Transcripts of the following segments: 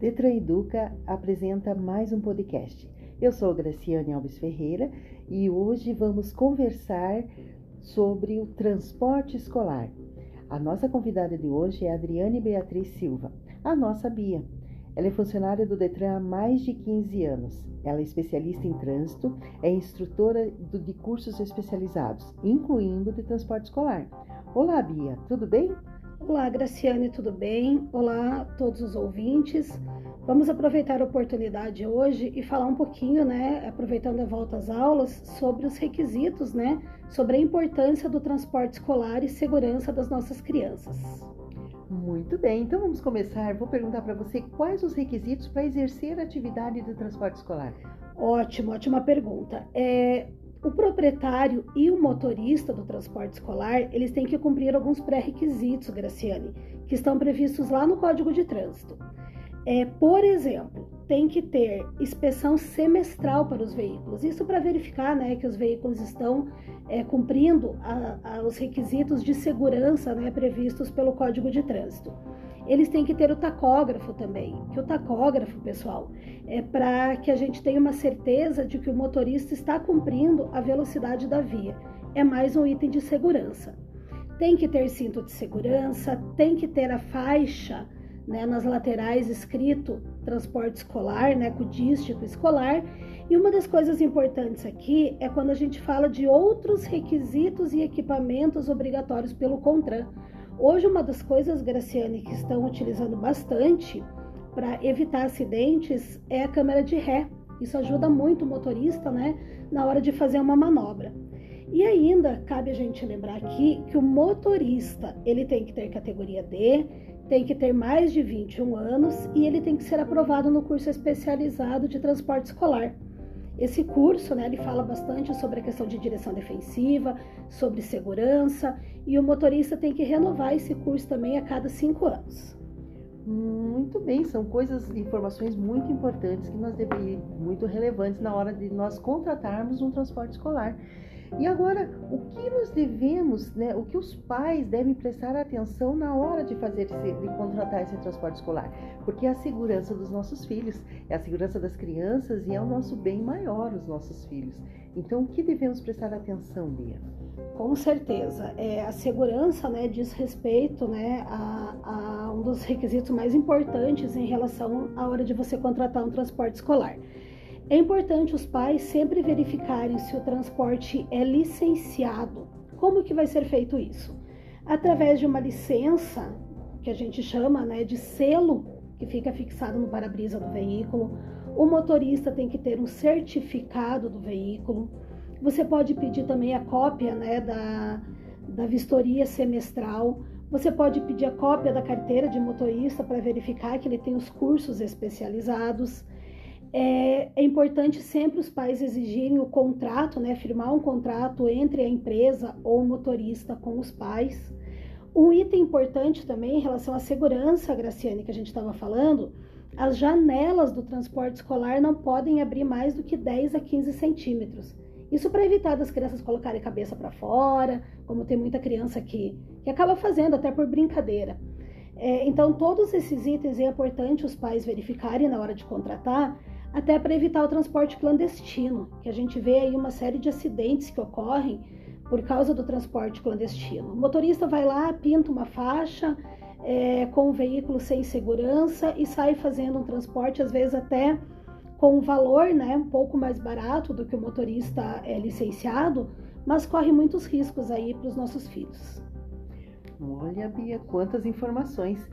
Detran Educa apresenta mais um podcast. Eu sou Graciane Alves Ferreira e hoje vamos conversar sobre o transporte escolar. A nossa convidada de hoje é Adriane Beatriz Silva, a nossa Bia. Ela é funcionária do Detran há mais de 15 anos. Ela é especialista em trânsito, é instrutora de cursos especializados, incluindo de transporte escolar. Olá, Bia, tudo bem? Olá, Graciane, tudo bem? Olá todos os ouvintes. Vamos aproveitar a oportunidade hoje e falar um pouquinho, né, aproveitando a volta às aulas, sobre os requisitos, né, sobre a importância do transporte escolar e segurança das nossas crianças. Muito bem, então vamos começar. Vou perguntar para você quais os requisitos para exercer a atividade de transporte escolar. Ótimo, ótima pergunta. É, o proprietário e o motorista do transporte escolar, eles têm que cumprir alguns pré-requisitos, Graciane, que estão previstos lá no Código de Trânsito. É, por exemplo, tem que ter inspeção semestral para os veículos. Isso para verificar né, que os veículos estão é, cumprindo a, a, os requisitos de segurança né, previstos pelo Código de Trânsito eles têm que ter o tacógrafo também. Que o tacógrafo, pessoal, é para que a gente tenha uma certeza de que o motorista está cumprindo a velocidade da via. É mais um item de segurança. Tem que ter cinto de segurança, tem que ter a faixa né, nas laterais escrito transporte escolar, né, cudístico escolar. E uma das coisas importantes aqui é quando a gente fala de outros requisitos e equipamentos obrigatórios pelo CONTRAN. Hoje, uma das coisas, Graciane, que estão utilizando bastante para evitar acidentes é a câmera de ré. Isso ajuda muito o motorista, né, na hora de fazer uma manobra. E ainda cabe a gente lembrar aqui que o motorista, ele tem que ter categoria D, tem que ter mais de 21 anos e ele tem que ser aprovado no curso especializado de transporte escolar. Esse curso, né, ele fala bastante sobre a questão de direção defensiva, sobre segurança, e o motorista tem que renovar esse curso também a cada cinco anos. Muito bem, são coisas, informações muito importantes que nós devemos, muito relevantes na hora de nós contratarmos um transporte escolar. E agora, o que nós devemos, né, o que os pais devem prestar atenção na hora de fazer esse, de contratar esse transporte escolar? Porque é a segurança dos nossos filhos, é a segurança das crianças e é o nosso bem maior, os nossos filhos. Então, o que devemos prestar atenção, Bia? Com certeza, é, a segurança né, diz respeito né, a, a um dos requisitos mais importantes em relação à hora de você contratar um transporte escolar. É importante os pais sempre verificarem se o transporte é licenciado. Como que vai ser feito isso? Através de uma licença, que a gente chama né, de selo, que fica fixado no para-brisa do veículo. O motorista tem que ter um certificado do veículo. Você pode pedir também a cópia né, da, da vistoria semestral. Você pode pedir a cópia da carteira de motorista para verificar que ele tem os cursos especializados é, é, importante sempre os pais exigirem o contrato, né, firmar um contrato entre a empresa ou o motorista com os pais. Um item importante também em relação à segurança, Graciane, que a gente estava falando, as janelas do transporte escolar não podem abrir mais do que 10 a 15 centímetros. Isso para evitar das crianças colocarem a cabeça para fora, como tem muita criança que, que acaba fazendo até por brincadeira. É, então, todos esses itens é importante os pais verificarem na hora de contratar, até para evitar o transporte clandestino, que a gente vê aí uma série de acidentes que ocorrem por causa do transporte clandestino. O motorista vai lá, pinta uma faixa é, com o veículo sem segurança e sai fazendo um transporte, às vezes até com um valor né, um pouco mais barato do que o motorista é licenciado, mas corre muitos riscos aí para os nossos filhos. Olha, Bia, quantas informações!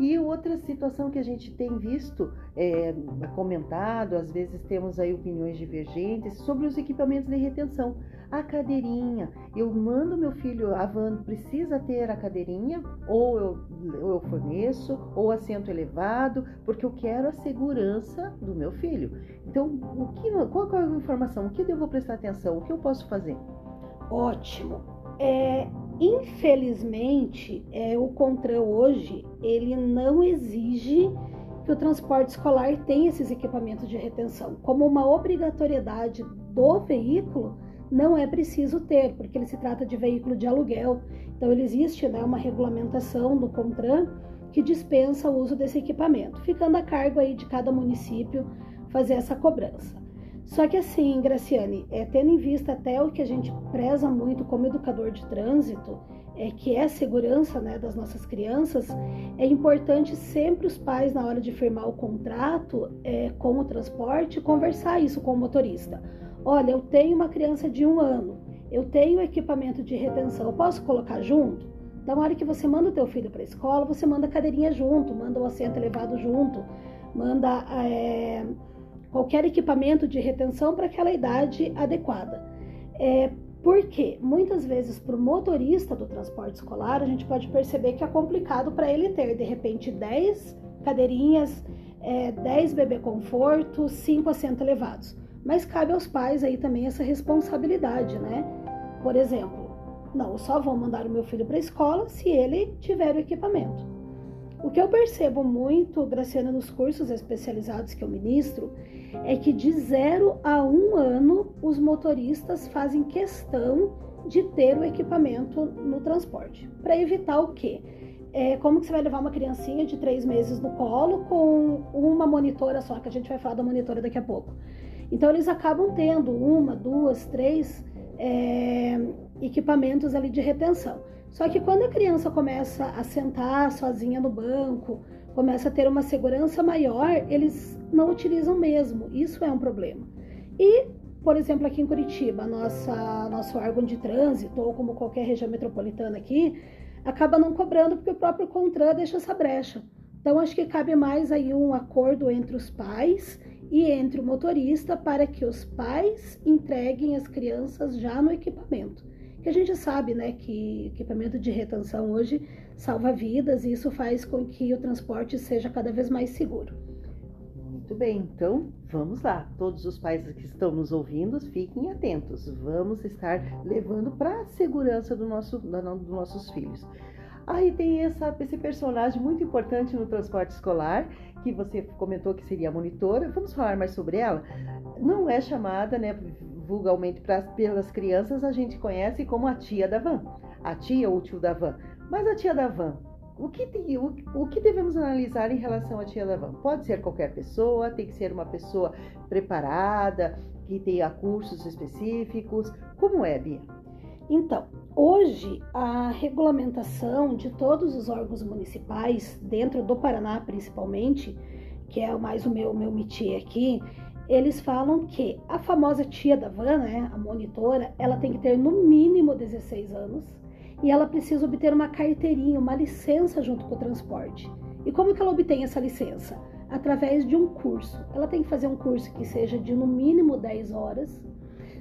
E outra situação que a gente tem visto, é, comentado, às vezes temos aí opiniões divergentes sobre os equipamentos de retenção. A cadeirinha, eu mando meu filho, a van precisa ter a cadeirinha, ou eu, eu forneço, ou assento elevado, porque eu quero a segurança do meu filho. Então, o que, qual é a informação? O que eu devo prestar atenção? O que eu posso fazer? Ótimo. É, Infelizmente, é, o CONTRAN hoje ele não exige que o transporte escolar tenha esses equipamentos de retenção. Como uma obrigatoriedade do veículo, não é preciso ter, porque ele se trata de veículo de aluguel. Então, ele existe né, uma regulamentação do CONTRAN que dispensa o uso desse equipamento, ficando a cargo aí de cada município fazer essa cobrança. Só que assim, Graciane, é, tendo em vista até o que a gente preza muito como educador de trânsito, é, que é a segurança né, das nossas crianças, é importante sempre os pais, na hora de firmar o contrato é, com o transporte, conversar isso com o motorista. Olha, eu tenho uma criança de um ano, eu tenho equipamento de retenção, eu posso colocar junto? Então, na hora que você manda o teu filho para a escola, você manda a cadeirinha junto, manda o assento elevado junto, manda é, qualquer equipamento de retenção para aquela idade adequada. É, porque muitas vezes para o motorista do transporte escolar, a gente pode perceber que é complicado para ele ter de repente 10 cadeirinhas, é, 10 bebê conforto, 5 assentos elevados. Mas cabe aos pais aí também essa responsabilidade, né? Por exemplo, não, eu só vou mandar o meu filho para a escola se ele tiver o equipamento. O que eu percebo muito, Graciana, nos cursos especializados que eu ministro, é que de zero a um ano os motoristas fazem questão de ter o equipamento no transporte. Para evitar o quê? É, como que você vai levar uma criancinha de três meses no colo com uma monitora só, que a gente vai falar da monitora daqui a pouco. Então eles acabam tendo uma, duas, três é, equipamentos ali de retenção. Só que quando a criança começa a sentar sozinha no banco, começa a ter uma segurança maior, eles não utilizam mesmo. Isso é um problema. E, por exemplo, aqui em Curitiba, nossa, nosso órgão de trânsito, ou como qualquer região metropolitana aqui, acaba não cobrando porque o próprio CONTRAN deixa essa brecha. Então, acho que cabe mais aí um acordo entre os pais e entre o motorista para que os pais entreguem as crianças já no equipamento que a gente sabe, né, que equipamento de retenção hoje salva vidas e isso faz com que o transporte seja cada vez mais seguro. Muito bem, então vamos lá. Todos os pais que estão nos ouvindo, fiquem atentos. Vamos estar levando para a segurança do nosso, dos nossos filhos. Aí tem essa, esse personagem muito importante no transporte escolar, que você comentou que seria a monitora. Vamos falar mais sobre ela? Não é chamada, né, vulgarmente pra, pelas crianças, a gente conhece como a tia da van, a tia ou tio da van. Mas a tia da van, o que, o, o que devemos analisar em relação à tia da van? Pode ser qualquer pessoa, tem que ser uma pessoa preparada, que tenha cursos específicos. Como é, Bia? Então, hoje a regulamentação de todos os órgãos municipais, dentro do Paraná principalmente, que é mais o meu, meu métier aqui, eles falam que a famosa tia da van, né, a monitora, ela tem que ter no mínimo 16 anos e ela precisa obter uma carteirinha, uma licença junto com o transporte. E como que ela obtém essa licença? Através de um curso. Ela tem que fazer um curso que seja de no mínimo 10 horas.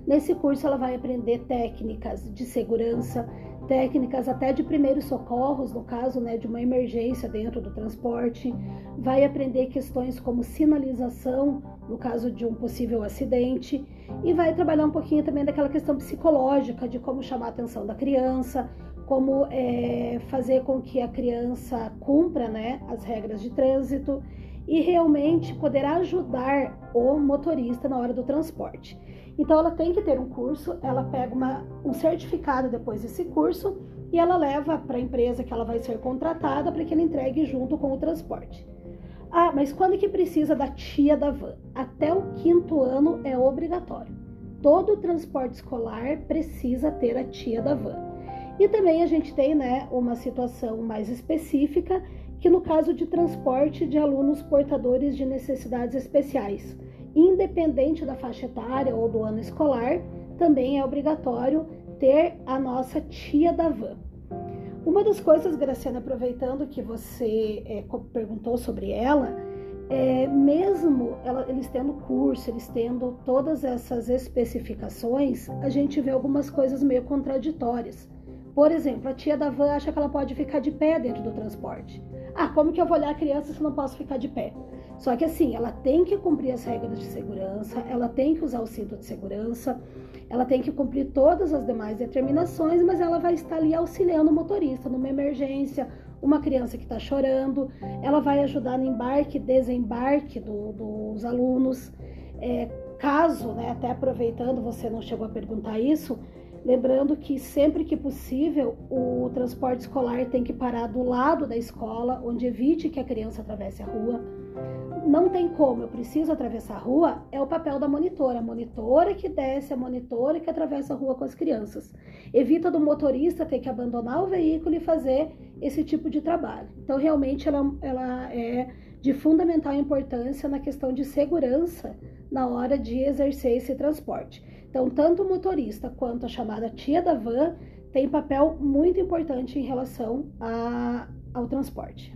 Nesse curso ela vai aprender técnicas de segurança, técnicas até de primeiros socorros, no caso né, de uma emergência dentro do transporte, vai aprender questões como sinalização, no caso de um possível acidente, e vai trabalhar um pouquinho também daquela questão psicológica, de como chamar a atenção da criança, como é, fazer com que a criança cumpra né, as regras de trânsito. E realmente poder ajudar o motorista na hora do transporte. Então ela tem que ter um curso, ela pega uma, um certificado depois desse curso e ela leva para a empresa que ela vai ser contratada para que ele entregue junto com o transporte. Ah, mas quando que precisa da tia da van? Até o quinto ano é obrigatório. Todo transporte escolar precisa ter a tia da van. E também a gente tem né, uma situação mais específica, que no caso de transporte de alunos portadores de necessidades especiais independente da faixa etária ou do ano escolar, também é obrigatório ter a nossa tia da van. Uma das coisas, Graciana, aproveitando que você é, perguntou sobre ela, é, mesmo ela, eles tendo curso, eles tendo todas essas especificações, a gente vê algumas coisas meio contraditórias. Por exemplo, a tia da van acha que ela pode ficar de pé dentro do transporte. Ah, como que eu vou olhar a criança se não posso ficar de pé? Só que assim, ela tem que cumprir as regras de segurança, ela tem que usar o cinto de segurança, ela tem que cumprir todas as demais determinações, mas ela vai estar ali auxiliando o motorista numa emergência, uma criança que está chorando, ela vai ajudar no embarque e desembarque do, dos alunos. É, caso, né, até aproveitando, você não chegou a perguntar isso, Lembrando que sempre que possível o transporte escolar tem que parar do lado da escola, onde evite que a criança atravesse a rua. Não tem como, eu preciso atravessar a rua, é o papel da monitora. A monitora que desce, a monitora que atravessa a rua com as crianças. Evita do motorista ter que abandonar o veículo e fazer esse tipo de trabalho. Então, realmente, ela, ela é de fundamental importância na questão de segurança na hora de exercer esse transporte. Então, tanto o motorista quanto a chamada tia da van tem papel muito importante em relação a, ao transporte.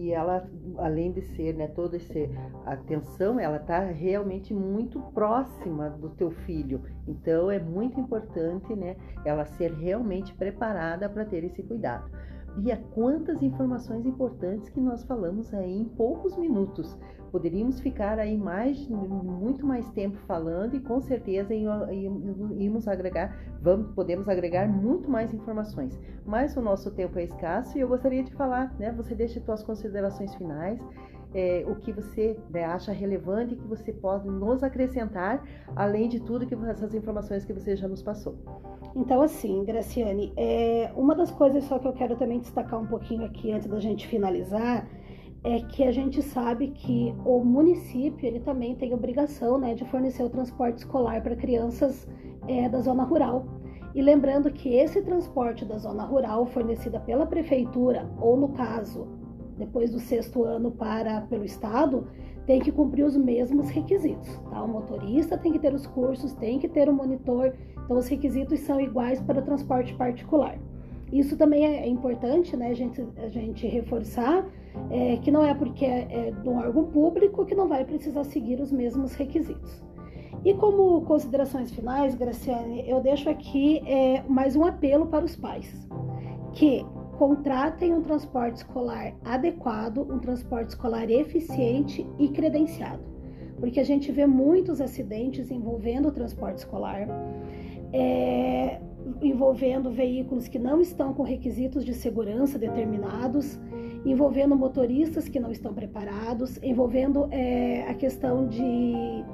E ela, além de ser, né, toda essa atenção, ela está realmente muito próxima do teu filho. Então, é muito importante, né, ela ser realmente preparada para ter esse cuidado. Bia, quantas informações importantes que nós falamos aí em poucos minutos. Poderíamos ficar aí mais, muito mais tempo falando e com certeza íamos agregar, vamos, podemos agregar muito mais informações. Mas o nosso tempo é escasso e eu gostaria de falar, né? Você deixa suas considerações finais é, o que você né, acha relevante e que você pode nos acrescentar, além de tudo que essas informações que você já nos passou. Então, assim, Graciane, é, uma das coisas só que eu quero também destacar um pouquinho aqui antes da gente finalizar é que a gente sabe que o município ele também tem obrigação né, de fornecer o transporte escolar para crianças é, da zona rural. E lembrando que esse transporte da zona rural fornecida pela prefeitura, ou no caso depois do sexto ano para pelo Estado, tem que cumprir os mesmos requisitos. Tá? O motorista tem que ter os cursos, tem que ter o um monitor, então os requisitos são iguais para o transporte particular. Isso também é importante, né, a gente, a gente reforçar é, que não é porque é, de um órgão público que não vai precisar seguir os mesmos requisitos. E como considerações finais, Graciane, eu deixo aqui é, mais um apelo para os pais, que contratem um transporte escolar adequado, um transporte escolar eficiente e credenciado. Porque a gente vê muitos acidentes envolvendo o transporte escolar, é, envolvendo veículos que não estão com requisitos de segurança determinados, envolvendo motoristas que não estão preparados, envolvendo é, a questão de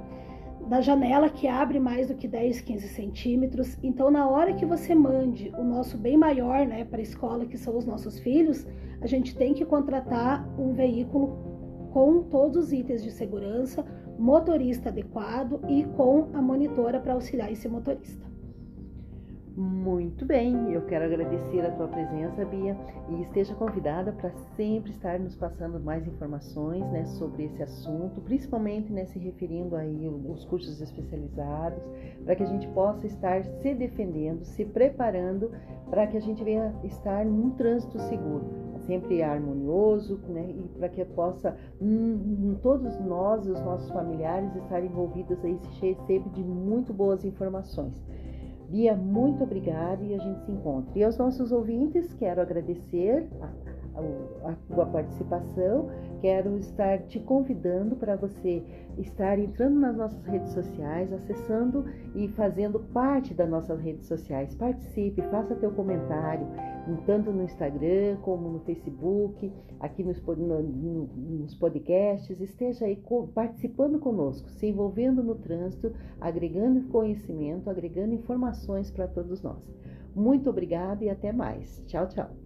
da janela que abre mais do que 10, 15 centímetros. Então, na hora que você mande o nosso bem maior né, para a escola, que são os nossos filhos, a gente tem que contratar um veículo com todos os itens de segurança, motorista adequado e com a monitora para auxiliar esse motorista. Muito bem, eu quero agradecer a tua presença, Bia, e esteja convidada para sempre estar nos passando mais informações né, sobre esse assunto, principalmente né, se referindo aí aos cursos especializados, para que a gente possa estar se defendendo, se preparando para que a gente venha estar num trânsito seguro, sempre harmonioso, né, e para que possa hum, todos nós, os nossos familiares, estar envolvidos aí sempre de muito boas informações. Bia, muito obrigada e a gente se encontra. E aos nossos ouvintes, quero agradecer a, a, a participação, quero estar te convidando para você estar entrando nas nossas redes sociais, acessando e fazendo parte das nossas redes sociais. Participe, faça teu comentário, tanto no Instagram como no Facebook, aqui nos, no, nos podcasts, esteja aí participando conosco, se envolvendo no trânsito, agregando conhecimento, agregando informações para todos nós. Muito obrigada e até mais. Tchau, tchau.